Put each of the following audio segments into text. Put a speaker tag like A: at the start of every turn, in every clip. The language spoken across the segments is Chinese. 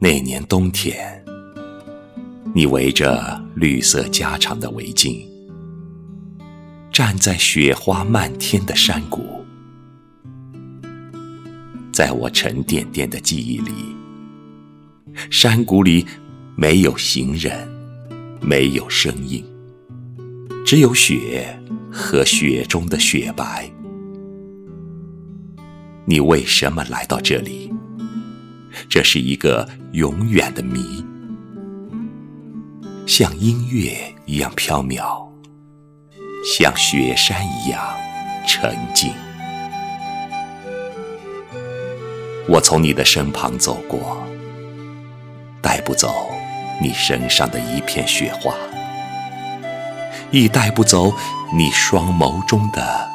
A: 那年冬天，你围着绿色加长的围巾，站在雪花漫天的山谷，在我沉甸甸的记忆里，山谷里没有行人，没有声音，只有雪和雪中的雪白。你为什么来到这里？这是一个永远的谜，像音乐一样飘渺，像雪山一样沉静。我从你的身旁走过，带不走你身上的一片雪花，亦带不走你双眸中的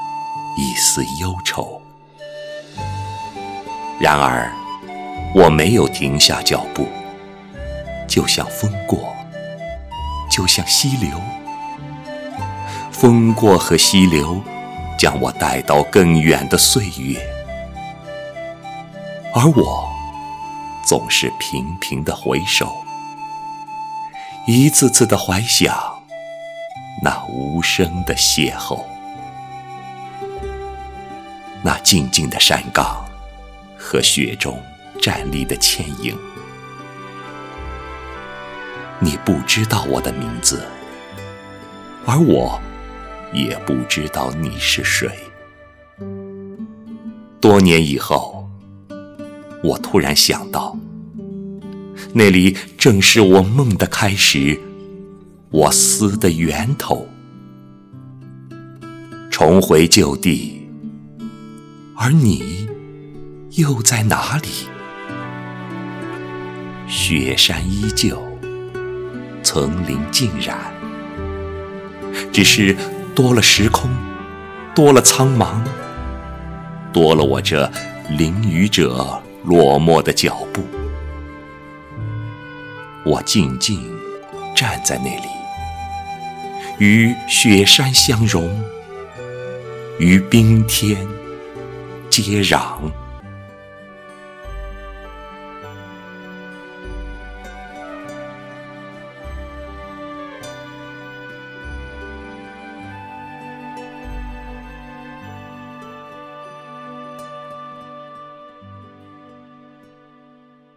A: 一丝忧愁。然而，我没有停下脚步，就像风过，就像溪流。风过和溪流，将我带到更远的岁月，而我总是频频的回首，一次次的怀想那无声的邂逅，那静静的山岗。和雪中站立的倩影，你不知道我的名字，而我也不知道你是谁。多年以后，我突然想到，那里正是我梦的开始，我思的源头。重回旧地，而你。又在哪里？雪山依旧，层林尽染，只是多了时空，多了苍茫，多了我这淋雨者落寞的脚步。我静静站在那里，与雪山相融，与冰天接壤。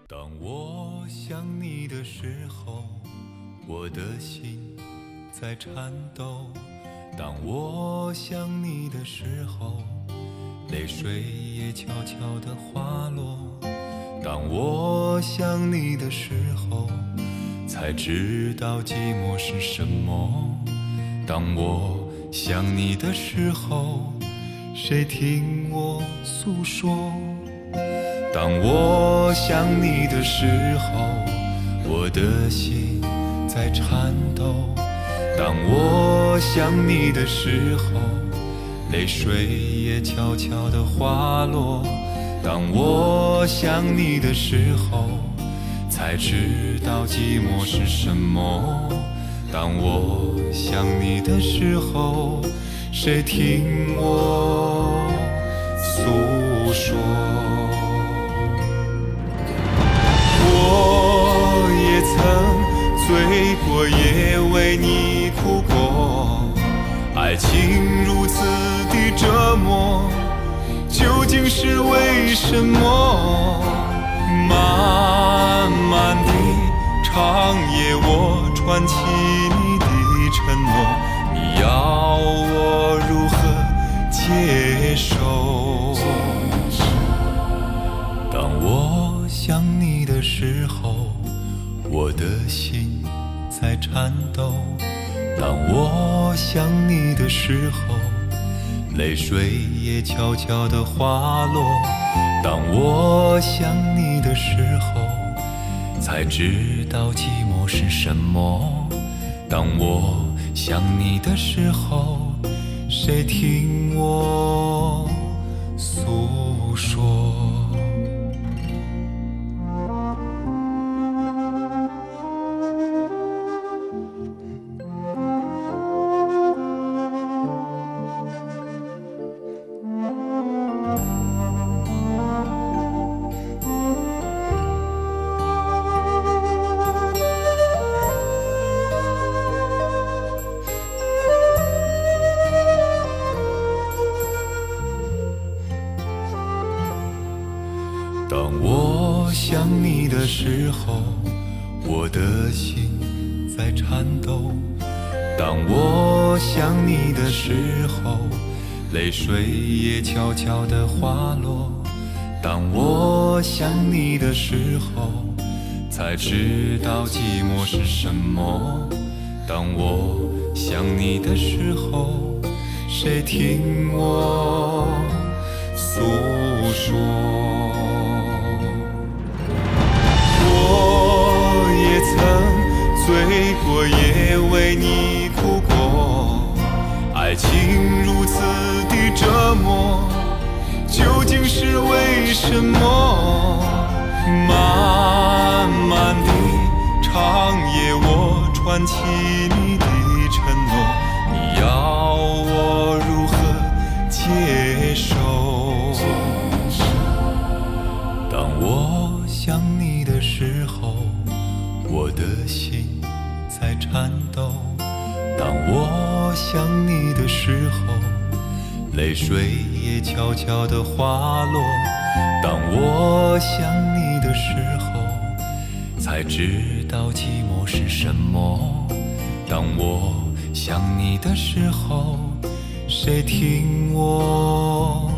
B: 当我想你的时候，我的心在颤抖；当我想你的时候，泪水也悄悄地滑落；当我想你的时候，才知道寂寞是什么；当我想你的时候，谁听我诉说？当我想你的时候，我的心在颤抖；当我想你的时候，泪水也悄悄地滑落；当我想你的时候，才知道寂寞是什么；当我想你的时候，谁听我诉说？也曾醉过，也为你哭过。爱情如此的折磨，究竟是为什么？漫漫的长夜，我串起你的承诺，你要我如何接受？在颤抖。当我想你的时候，泪水也悄悄地滑落。当我想你的时候，才知道寂寞是什么。当我想你的时候，谁听我诉说？我想你的时候，我的心在颤抖；当我想你的时候，泪水也悄悄地滑落；当我想你的时候，才知道寂寞是什么；当我想你的时候，谁听我诉说？醉过，也为你哭过。爱情如此的折磨，究竟是为什么？漫漫的长夜，我串起你的承诺，你要我如何接受？当我想你的时候，我的心。颤抖。当我想你的时候，泪水也悄悄地滑落。当我想你的时候，才知道寂寞是什么。当我想你的时候，谁听我？